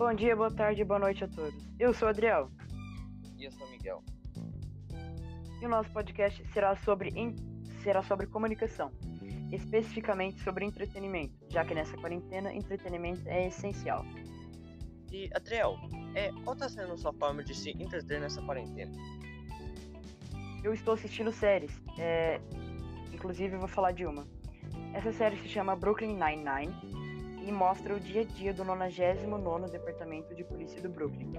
Bom dia, boa tarde, boa noite a todos. Eu sou o Adriel. E eu sou o Miguel. E o nosso podcast será sobre, in... será sobre comunicação, especificamente sobre entretenimento, já que nessa quarentena entretenimento é essencial. E, Adriel, é, qual está sendo a sua forma de se entreter nessa quarentena? Eu estou assistindo séries, é... inclusive eu vou falar de uma. Essa série se chama Brooklyn Nine-Nine e mostra o dia a dia do 99º Departamento de Polícia do Brooklyn.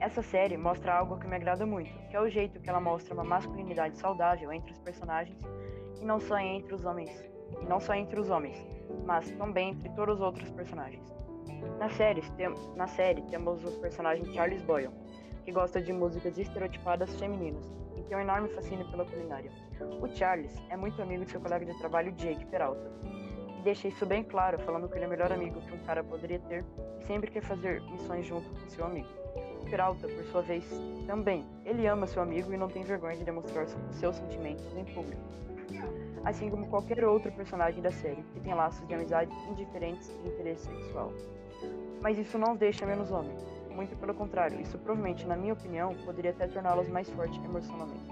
Essa série mostra algo que me agrada muito, que é o jeito que ela mostra uma masculinidade saudável entre os personagens e não só entre os homens, e não só entre os homens, mas também entre todos os outros personagens. Na série, tem, na série temos o personagem Charles Boyle, que gosta de músicas estereotipadas femininas e tem um enorme fascínio pela culinária. O Charles é muito amigo de seu colega de trabalho Jake Peralta, e deixa isso bem claro, falando que ele é o melhor amigo que um cara poderia ter e sempre quer fazer missões junto com seu amigo. Peralta, por sua vez, também. Ele ama seu amigo e não tem vergonha de demonstrar seus sentimentos em público. Assim como qualquer outro personagem da série, que tem laços de amizade indiferentes e interesse sexual. Mas isso não os deixa menos homens. Muito pelo contrário, isso provavelmente, na minha opinião, poderia até torná-los mais fortes emocionalmente.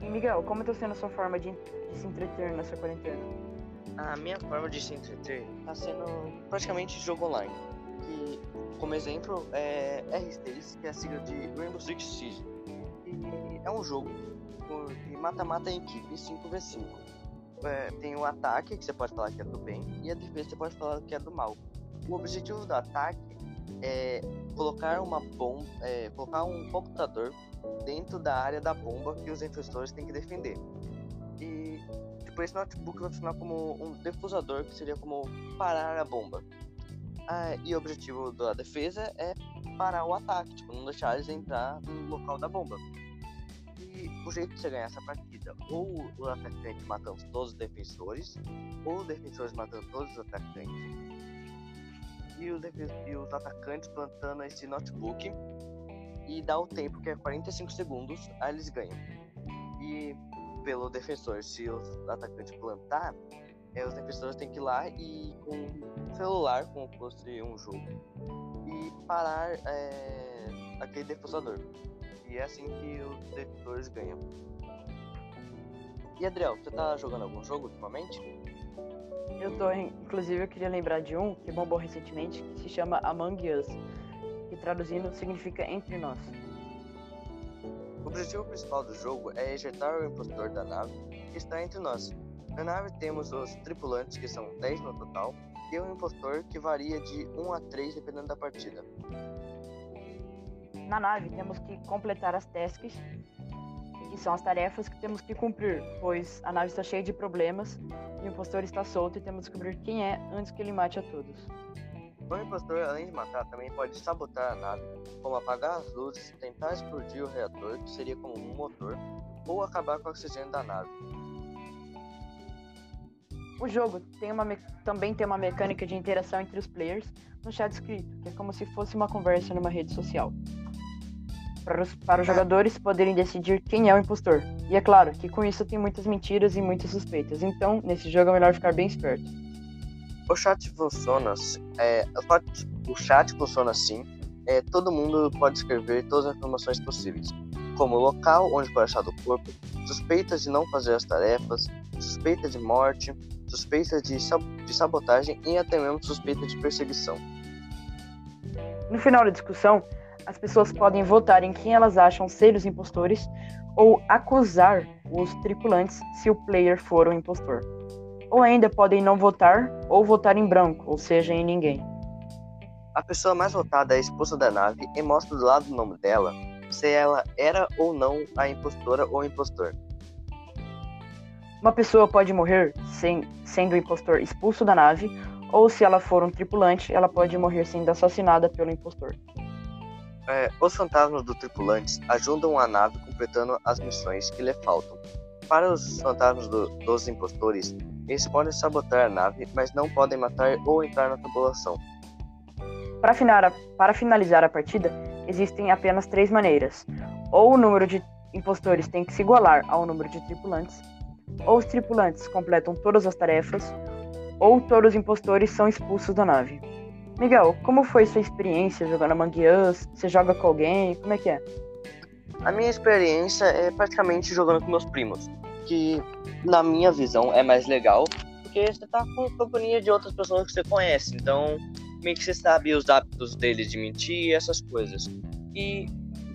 E Miguel, como está sendo a sua forma de, de se entreter nessa quarentena? A minha forma de se entreter está sendo praticamente jogo online. Como exemplo, é R6, que é a sigla de Rainbow Six Siege. E é um jogo de mata-mata em equipe 5v5. É, tem o ataque, que você pode falar que é do bem, e a defesa você pode falar que é do mal. O objetivo do ataque é colocar uma bomba, é, colocar um computador dentro da área da bomba que os infestores têm que defender. Tipo, esse notebook vai funcionar como um defusador, que seria como parar a bomba. Ah, e o objetivo da defesa é parar o ataque, tipo, não deixar eles entrar no local da bomba. E o jeito de você ganhar essa partida, ou o atacante matando todos os defensores, ou os defensores matando todos os atacantes, e os, e os atacantes plantando esse notebook, e dá o tempo, que é 45 segundos, aí eles ganham. E pelo defensor. Se o atacante plantar, é, os defensores têm que ir lá e com um celular, como fosse um jogo, e parar é, aquele defussador. E é assim que os defensores ganham. E Adriel, você tá jogando algum jogo ultimamente? Eu tô, inclusive eu queria lembrar de um que bombou recentemente, que se chama Among Us, que traduzindo significa entre nós. O objetivo principal do jogo é ejetar o impostor da nave que está entre nós. Na nave temos os tripulantes, que são 10 no total, e o impostor, que varia de 1 a 3 dependendo da partida. Na nave temos que completar as tasks, que são as tarefas que temos que cumprir, pois a nave está cheia de problemas e o impostor está solto e temos que descobrir quem é antes que ele mate a todos. O impostor, além de matar, também pode sabotar a nave, como apagar as luzes, tentar explodir o reator, que seria como um motor, ou acabar com o oxigênio da nave. O jogo tem uma também tem uma mecânica de interação entre os players no chat escrito, que é como se fosse uma conversa numa rede social. Para os, para os jogadores poderem decidir quem é o impostor. E é claro que com isso tem muitas mentiras e muitas suspeitas, então nesse jogo é melhor ficar bem esperto. O chat funciona, é, o chat funciona assim, é, todo mundo pode escrever todas as informações possíveis, como o local onde foi achado o corpo, suspeitas de não fazer as tarefas, suspeita de morte, suspeita de, de sabotagem e até mesmo suspeita de perseguição. No final da discussão, as pessoas podem votar em quem elas acham ser os impostores ou acusar os tripulantes se o player for o impostor ou ainda podem não votar ou votar em branco, ou seja, em ninguém. A pessoa mais votada é expulsa da nave e mostra do lado do nome dela se ela era ou não a impostora ou impostor. Uma pessoa pode morrer sem, sendo o impostor expulso da nave, ou se ela for um tripulante, ela pode morrer sendo assassinada pelo impostor. É, os fantasmas dos tripulantes ajudam a nave completando as missões que lhe faltam. Para os fantasmas do, dos impostores, eles podem sabotar a nave, mas não podem matar ou entrar na tripulação. Para, para finalizar a partida, existem apenas três maneiras. Ou o número de impostores tem que se igualar ao número de tripulantes, ou os tripulantes completam todas as tarefas, ou todos os impostores são expulsos da nave. Miguel, como foi sua experiência jogando Among Us? Você joga com alguém? Como é que é? A minha experiência é praticamente jogando com meus primos, que na minha visão é mais legal, porque você tá com companhia de outras pessoas que você conhece, então meio que você sabe os hábitos deles de mentir, essas coisas. E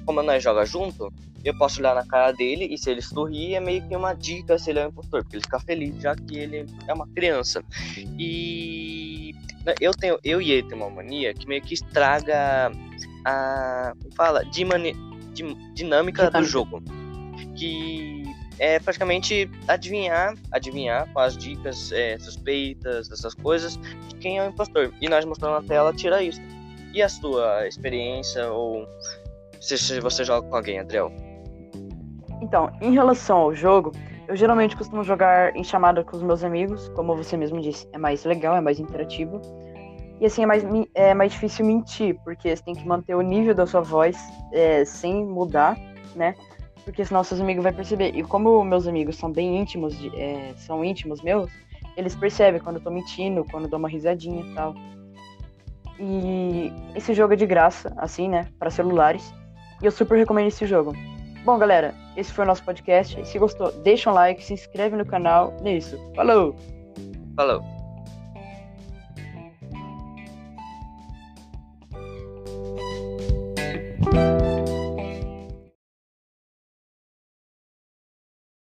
como nós joga junto, eu posso olhar na cara dele e se ele sorrir é meio que uma dica se ele é um impostor, porque ele fica feliz já que ele é uma criança. E eu tenho, eu e ele tem uma mania que meio que estraga a, fala, de mani, de, dinâmica do jogo, que é praticamente adivinhar, adivinhar com as dicas é, suspeitas, essas coisas, de quem é o impostor. E nós mostrando na tela tira isso. E a sua experiência ou se, se você joga com alguém, Adriel? Então, em relação ao jogo, eu geralmente costumo jogar em chamada com os meus amigos, como você mesmo disse, é mais legal, é mais interativo. E assim, é mais, é mais difícil mentir, porque você tem que manter o nível da sua voz é, sem mudar, né? Porque senão seus amigos vão perceber. E como meus amigos são bem íntimos, é, são íntimos meus, eles percebem quando eu tô mentindo, quando eu dou uma risadinha e tal. E esse jogo é de graça, assim, né? Para celulares. E eu super recomendo esse jogo. Bom, galera, esse foi o nosso podcast. Se gostou, deixa um like, se inscreve no canal. É isso. Falou! Falou!